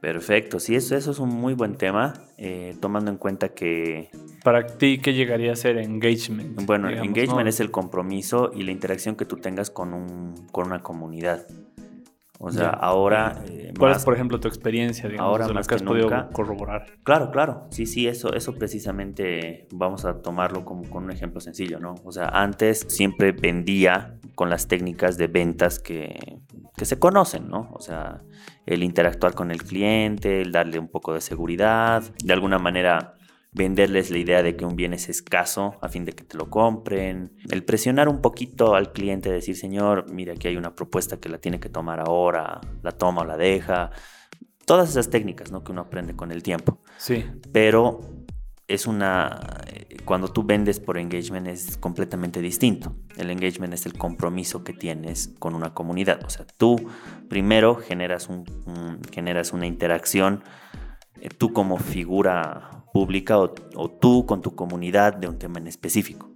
Perfecto, sí, eso, eso es un muy buen tema, eh, tomando en cuenta que... Para ti, ¿qué llegaría a ser engagement? Bueno, digamos, engagement ¿no? es el compromiso y la interacción que tú tengas con, un, con una comunidad. O sea, ahora... eh, ¿Cuál más- es, por ejemplo, tu experiencia, digamos, ahora de lo más que has que podido nunca- corroborar? Claro, claro. Sí, sí, eso, eso precisamente vamos a tomarlo como con un ejemplo sencillo, ¿no? O sea, antes siempre vendía con las técnicas de ventas que, que se conocen, ¿no? O sea, el interactuar con el cliente, el darle un poco de seguridad, de alguna manera venderles la idea de que un bien es escaso a fin de que te lo compren, el presionar un poquito al cliente, decir, señor, mira, aquí hay una propuesta que la tiene que tomar ahora, la toma o la deja, todas esas técnicas, ¿no? Que uno aprende con el tiempo Sí, pero es una cuando tú vendes por engagement es completamente distinto. El engagement es el compromiso que tienes con una comunidad. O sea, tú primero generas un, un- generas una interacción eh, tú como figura pública o, o tú con tu comunidad de un tema en específico.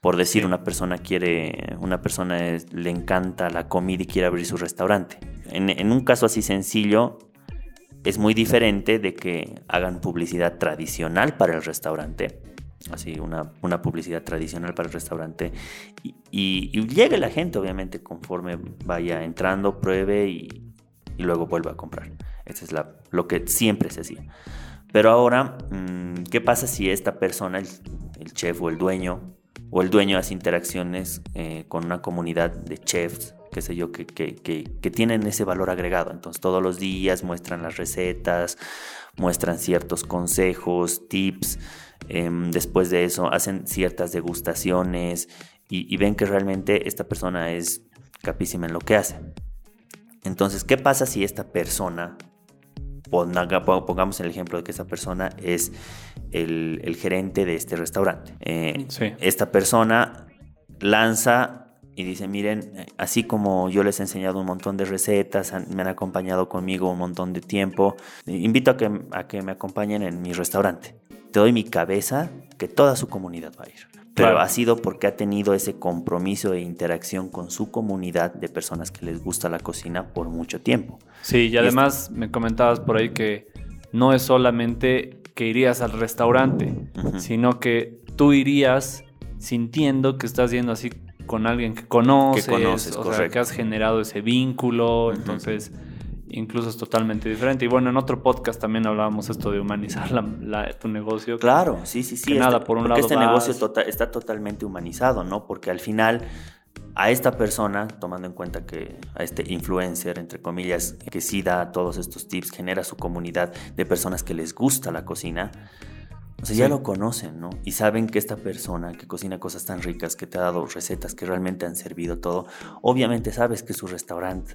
Por decir, una persona quiere, una persona es- le encanta la comida y quiere abrir su restaurante. En, en un caso así sencillo, es muy diferente de que hagan publicidad tradicional para el restaurante. Así, una, una publicidad tradicional para el restaurante. Y, y- llegue la gente, obviamente, conforme vaya entrando, pruebe y, luego vuelva a comprar. Eso es lo que siempre se hacía. Pero ahora, mm, ¿qué pasa si esta persona, el, el chef o el dueño, o el dueño hace interacciones eh, con una comunidad de chefs, qué sé yo, que, que- que- que tienen ese valor agregado? Entonces todos los días muestran las recetas, muestran ciertos consejos, tips, em, después de eso hacen ciertas degustaciones y, y ven que realmente esta persona es capísima en lo que hace. Entonces, ¿qué pasa si esta persona ponga- po- pongamos el ejemplo de que esa persona es el, el gerente de este restaurante. Eh, Sí. Esta persona lanza y dice, miren, eh, así como yo les he enseñado un montón de recetas, han- me han acompañado conmigo un montón de tiempo, eh, invito a que, a que me acompañen en mi restaurante. Te doy mi cabeza que toda su comunidad va a ir. Pero Claro. ha sido porque ha tenido ese compromiso e interacción con su comunidad de personas que les gusta la cocina por mucho tiempo. Sí, y además me comentabas por ahí que no es solamente que irías al restaurante, sino que tú irías sintiendo que estás yendo así con alguien que conoces, conoces, o sea, que has generado ese vínculo, entonces incluso es totalmente diferente. Y bueno, en otro podcast también hablábamos esto de humanizar la- la- tu negocio. Claro, sí, sí, sí. Que nada, por un lado este vas- negocio tota- está totalmente humanizado, ¿no? Porque al final a esta persona, tomando en cuenta que a este influencer, entre comillas, que sí da todos estos tips, genera su comunidad de personas que les gusta la cocina, o sea, ya lo conocen, ¿no? Y saben que esta persona que cocina cosas tan ricas, que te ha dado recetas que realmente han servido todo, obviamente sabes que su restaurante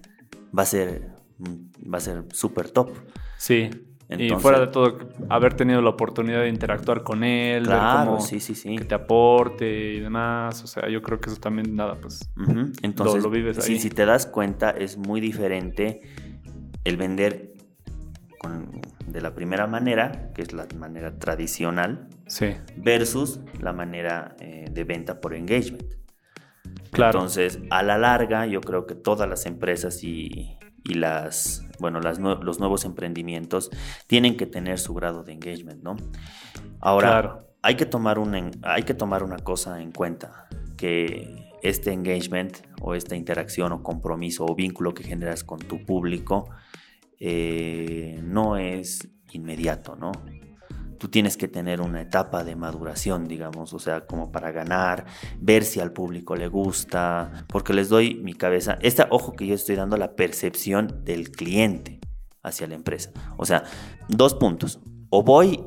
va a ser mm, va a ser súper top. Sí. y fuera de todo, haber tenido la oportunidad de interactuar con él, ver Claro, cómo sí, sí, sí. que te aporte y demás. O sea, yo creo que eso también, nada, pues Entonces, lo vives si, ahí. si te das cuenta, es muy diferente el vender con- de la primera manera, que es la manera tradicional, sí, versus la manera eh, de venta por engagement. claro. Entonces, a la larga, yo creo que todas las empresas y, y las, bueno, las los nuevos emprendimientos tienen que tener su grado de engagement, ¿no? Ahora, Claro. hay, que tomar una, hay que tomar una cosa en cuenta, que este engagement o esta interacción o compromiso o vínculo que generas con tu público eh, no es inmediato, ¿no? Tú tienes que tener una etapa de maduración, digamos, o sea, como para ganar, ver si al público le gusta, porque les doy mi cabeza. Esta, ojo que yo estoy dando la percepción del cliente hacia la empresa. O sea, dos puntos. O voy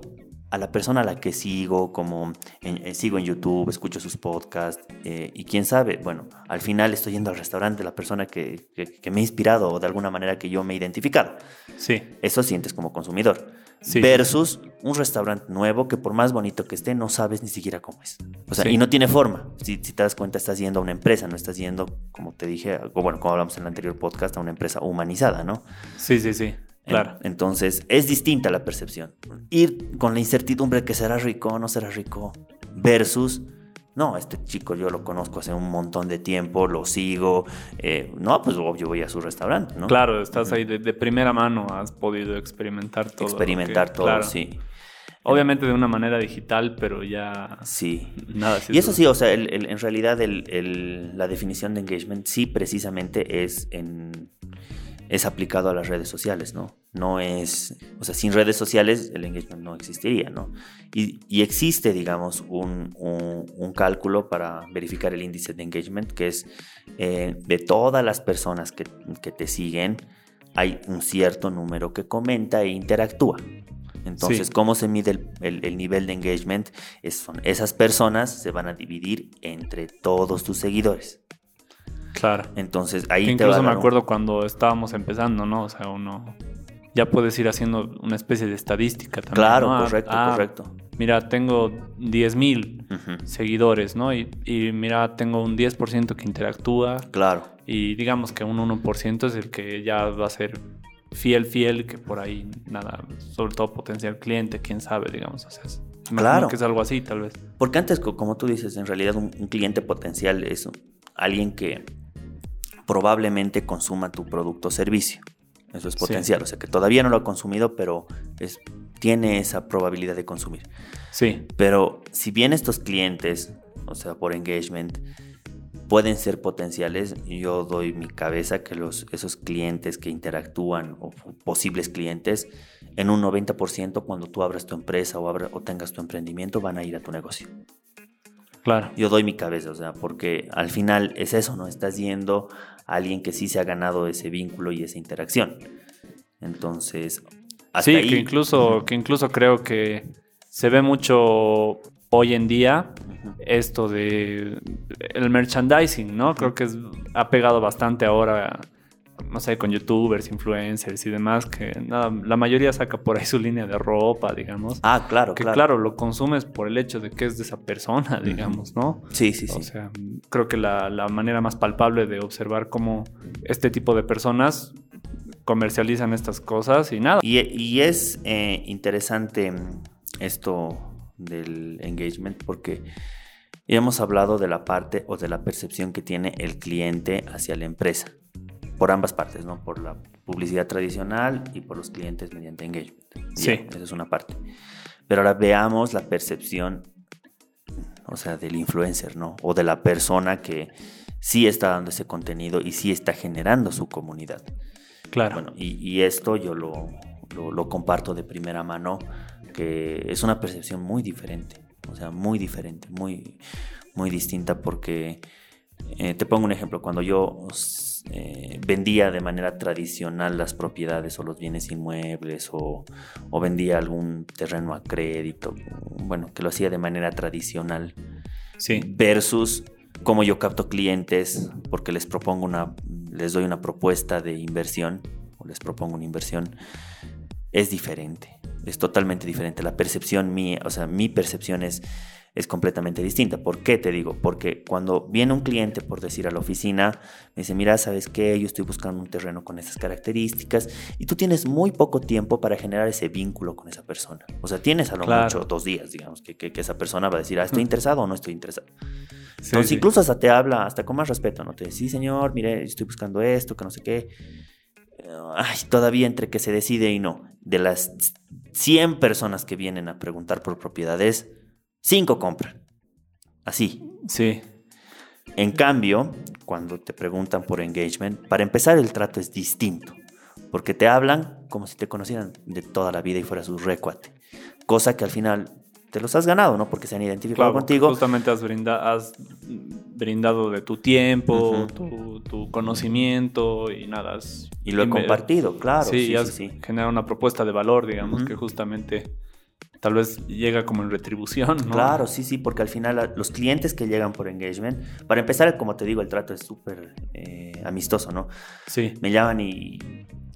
a la persona a la que sigo, como en- eh, sigo en YouTube, escucho sus podcasts, eh, y quién sabe, bueno, al final estoy yendo al restaurante, la persona que, que- que me ha inspirado o de alguna manera que yo me he identificado. Sí, Eso sientes como consumidor. Sí. Versus un restaurante nuevo que por más bonito que esté, no sabes ni siquiera cómo es. O sea, Sí. y no tiene forma. Si, si te das cuenta, estás yendo a una empresa, no estás yendo, como te dije, o bueno, como hablamos en el anterior podcast, a una empresa humanizada, ¿no? sí, sí, sí, claro. En- Entonces, es distinta la percepción. Ir con la incertidumbre de que será rico o no será rico, versus No, este chico yo lo conozco hace un montón de tiempo, lo sigo. eh, no, pues obvio voy a su restaurante, ¿no? Claro, estás ahí de, de primera mano, has podido experimentar todo. Experimentar que- todo, claro. sí. Obviamente de una manera digital, pero ya Sí. nada. sí Y es eso sí, o sea, el- el- en realidad el- la definición de engagement sí precisamente es, en, es aplicado a las redes sociales, ¿no? No es, o sea, sin redes sociales el engagement no existiría, ¿no? Y, y existe, digamos, un, un- un cálculo para verificar el índice de engagement, que es eh, de todas las personas que, que te siguen, hay un cierto número que comenta e interactúa. Entonces, Sí. ¿cómo se mide el, el- el nivel de engagement? Es- son esas personas se van a dividir entre todos tus seguidores. Claro. Entonces, ahí Que te va a incluso me un- acuerdo cuando estábamos empezando, ¿no? O sea, uno ya puedes ir haciendo una especie de estadística también. Claro, ¿no? Ah, correcto, ah, correcto. Mira, tengo 10.000 mil seguidores, ¿no? Y, y mira, tengo un 10% que interactúa Claro, y digamos que un 1% es el que ya va a ser fiel, fiel, que por ahí nada, sobre todo potencial cliente, quién sabe, digamos. O sea, es- Claro. que es algo así, tal vez. porque antes, co- como tú dices, en realidad un, un cliente potencial es alguien que probablemente consuma tu producto o servicio. Eso es Sí. potencial, o sea, que todavía no lo ha consumido, pero es, tiene esa probabilidad de consumir. Sí, Pero si bien estos clientes, o sea, por engagement, pueden ser potenciales, yo doy mi cabeza que los, esos clientes que interactúan o posibles clientes, en un 90% cuando tú abras tu empresa o, abra- o tengas tu emprendimiento van a ir a tu negocio. claro. Yo doy mi cabeza, o sea, porque al final es eso, ¿no? Estás yendo alguien que sí se ha ganado ese vínculo y esa interacción. Entonces, hasta Sí, ahí- que incluso, que incluso creo que se ve mucho hoy en día esto de el merchandising, ¿no? Creo que es- ha pegado bastante ahora, no sé, con youtubers, influencers y demás, que nada, la mayoría saca por ahí su línea de ropa, digamos. Ah, claro, que claro. claro. lo consumes por el hecho de que es de esa persona, digamos, ¿no? Sí, sí, sí. O sea, creo que la, la manera más palpable de observar cómo este tipo de personas comercializan estas cosas y nada. Y, y es eh, interesante esto del engagement porque hemos hablado de la parte o de la percepción que tiene el cliente hacia la empresa, por ambas partes, ¿no? Por la publicidad tradicional y por los clientes mediante engagement. Sí. Esa es una parte. Pero ahora veamos la percepción, o sea, del influencer, ¿no? O de la persona que sí está dando ese contenido y sí está generando su comunidad. Claro. Bueno, y, y esto yo lo, lo- lo comparto de primera mano, que es una percepción muy diferente, o sea, muy diferente, muy, muy distinta porque, eh, te pongo un ejemplo, cuando yo eh, vendía de manera tradicional las propiedades o los bienes inmuebles o, o vendía algún terreno a crédito, bueno, que lo hacía de manera tradicional, sí. versus cómo yo capto clientes porque les propongo una les doy una propuesta de inversión o les propongo una inversión es diferente es totalmente diferente la percepción mía o sea mi percepción es es completamente distinta. ¿Por qué te digo? Porque cuando viene un cliente, por decir, a la oficina, me dice, mira, ¿sabes qué? Yo estoy buscando un terreno con estas características y tú tienes muy poco tiempo para generar ese vínculo con esa persona. O sea, tienes a lo Claro. mucho dos días, digamos, que, que- que esa persona va a decir, ah, estoy interesado o no estoy interesado. Sí, Entonces, sí. incluso hasta te habla, hasta con más respeto, ¿no? Te dice, sí, señor, mire, estoy buscando esto, que no sé qué. Ay, todavía entre que se decide y no. De las 100 personas que vienen a preguntar por propiedades, 5 compran. Así. Sí, En cambio, cuando te preguntan por engagement, para empezar el trato es distinto. Porque te hablan como si te conocieran de toda la vida y fuera su recuate. Cosa que al final te los has ganado, ¿no? Porque se han identificado claro, contigo. Justamente has, brinda- has brindado de tu tiempo, tu, tu conocimiento y nada. has- Y lo he compartido, claro. sí, Sí, y sí, has sí. generado una propuesta de valor, digamos, que justamente tal vez llega como en retribución, ¿no? Claro, sí, sí, porque al final los clientes que llegan por engagement, para empezar, como te digo, el trato es súper eh, amistoso, ¿no? Sí, Me llaman y,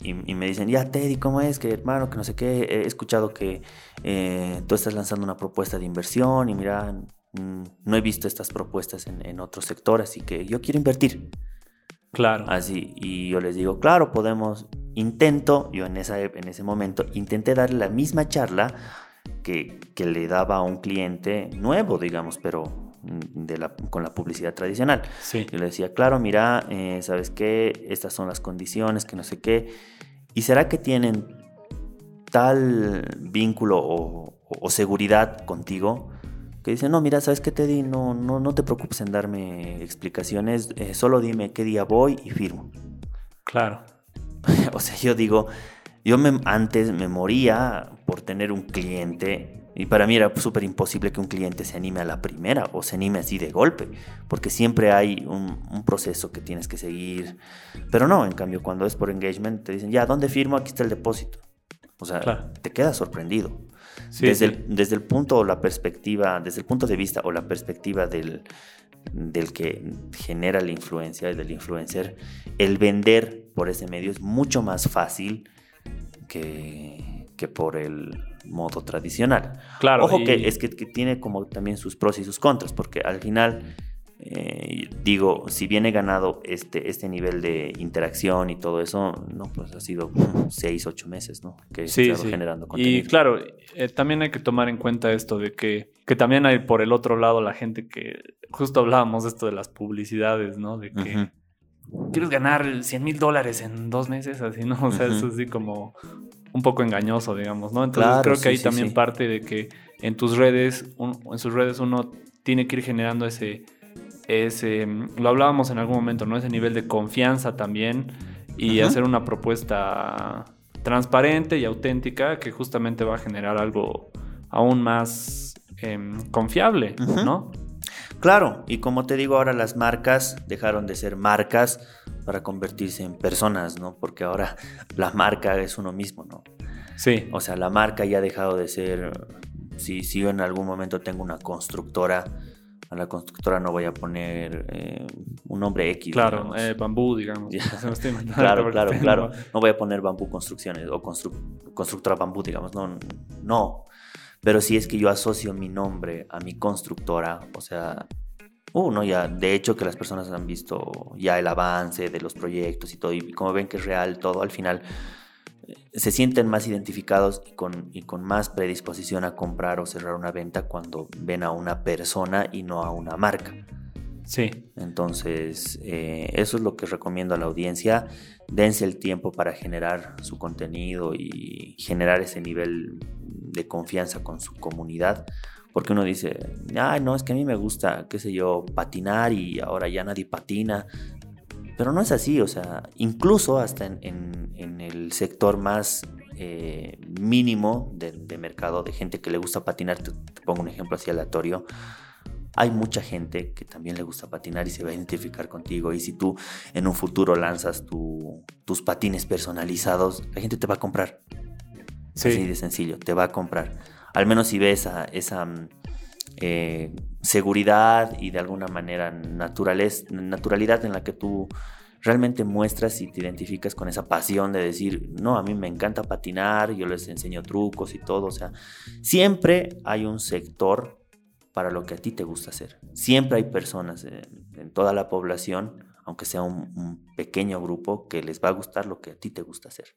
y- y me dicen, ya Teddy, ¿cómo es? Que hermano, que no sé qué, he escuchado que eh, tú estás lanzando una propuesta de inversión y mira, mm, no he visto estas propuestas en, en otro sector, así que yo quiero invertir. claro. Así, y yo les digo, claro, podemos, intento, yo en, esa, en ese momento intenté darle la misma charla que, que le daba a un cliente nuevo, digamos, pero de la, con la publicidad tradicional. Sí. Yo le decía, claro, mira, eh, ¿sabes qué? Estas son las condiciones, que no sé qué. ¿Y será que tienen tal vínculo o, o seguridad contigo? Que dicen, no, mira, ¿sabes qué, Teddy? No, no, no te preocupes en darme explicaciones, eh, solo dime qué día voy y firmo. Claro. o sea, yo digo, yo me, antes me moría por tener un cliente y para mí era súper imposible que un cliente se anime a la primera o se anime así de golpe, porque siempre hay un, un, proceso que tienes que seguir. Pero no, en cambio, cuando es por engagement, te dicen, ya, ¿dónde firmo? Aquí está el depósito. O sea, claro. te quedas sorprendido. Sí, desde, sí. El, desde el punto o la perspectiva, desde el punto de vista o la perspectiva del, del que genera la influencia, del influencer, el vender por ese medio es mucho más fácil que, que por el modo tradicional. Claro. Ojo y... que es que, que, tiene como también sus pros y sus contras, porque al final, eh, digo, si bien he ganado este, este nivel de interacción y todo eso, no, pues ha sido seis, ocho meses, ¿no? Que he sí, estado sí. generando contenido. Y claro, eh, también hay que tomar en cuenta esto de que, que también hay por el otro lado la gente que, justo hablábamos de esto de las publicidades, ¿no? De que... Uh -huh quieres ganar 100 mil dólares en dos meses, así, ¿no? O sea, uh -huh. es así como un poco engañoso, digamos, ¿no? Entonces Claro, creo que sí, ahí sí, también sí. parte de que en tus redes, un- en sus redes uno tiene que ir generando ese, ese, mm, lo hablábamos en algún momento, ¿no? Ese nivel de confianza también y hacer una propuesta transparente y auténtica que justamente va a generar algo aún más em, confiable. ¿no? Claro, y como te digo, ahora las marcas dejaron de ser marcas para convertirse en personas, ¿no? Porque ahora la marca es uno mismo, ¿no? Sí, O sea, la marca ya ha dejado de ser. Si, si yo en algún momento tengo una constructora, a la constructora no voy a poner eh, un nombre X. claro, eh, bambú, digamos. Ya. Claro, claro, claro. No voy a poner bambú construcciones o constru- constructora bambú, digamos. No, no. Pero si es que yo asocio mi nombre a mi constructora, o sea, uno ya, de hecho que las personas han visto ya el avance de los proyectos y todo, y como ven que es real todo, al final eh, se sienten más identificados y con, y con más predisposición a comprar o cerrar una venta cuando ven a una persona y no a una marca. Sí, Entonces, eh, eso es lo que recomiendo a la audiencia. Dense el tiempo para generar su contenido y generar ese nivel de confianza con su comunidad. Porque uno dice, ay, no, es que a mí me gusta, qué sé yo, patinar y ahora ya nadie patina. Pero no es así, o sea, incluso hasta en, el sector más eh, mínimo de, de mercado de gente que le gusta patinar, te, te pongo un ejemplo así aleatorio, hay mucha gente que también le gusta patinar y se va a identificar contigo. Y si tú en un futuro lanzas tu- tus patines personalizados, la gente te va a comprar. sí. Así de sencillo, te va a comprar. Al menos si ves esa, esa mm, eh, seguridad y de alguna manera naturalidad en la que tú realmente muestras y te identificas con esa pasión de decir, no, a mí me encanta patinar, yo les enseño trucos y todo. O sea, siempre hay un sector para lo que a ti te gusta hacer. Siempre hay personas en, toda la población, aunque sea un, un pequeño grupo, que les va a gustar lo que a ti te gusta hacer.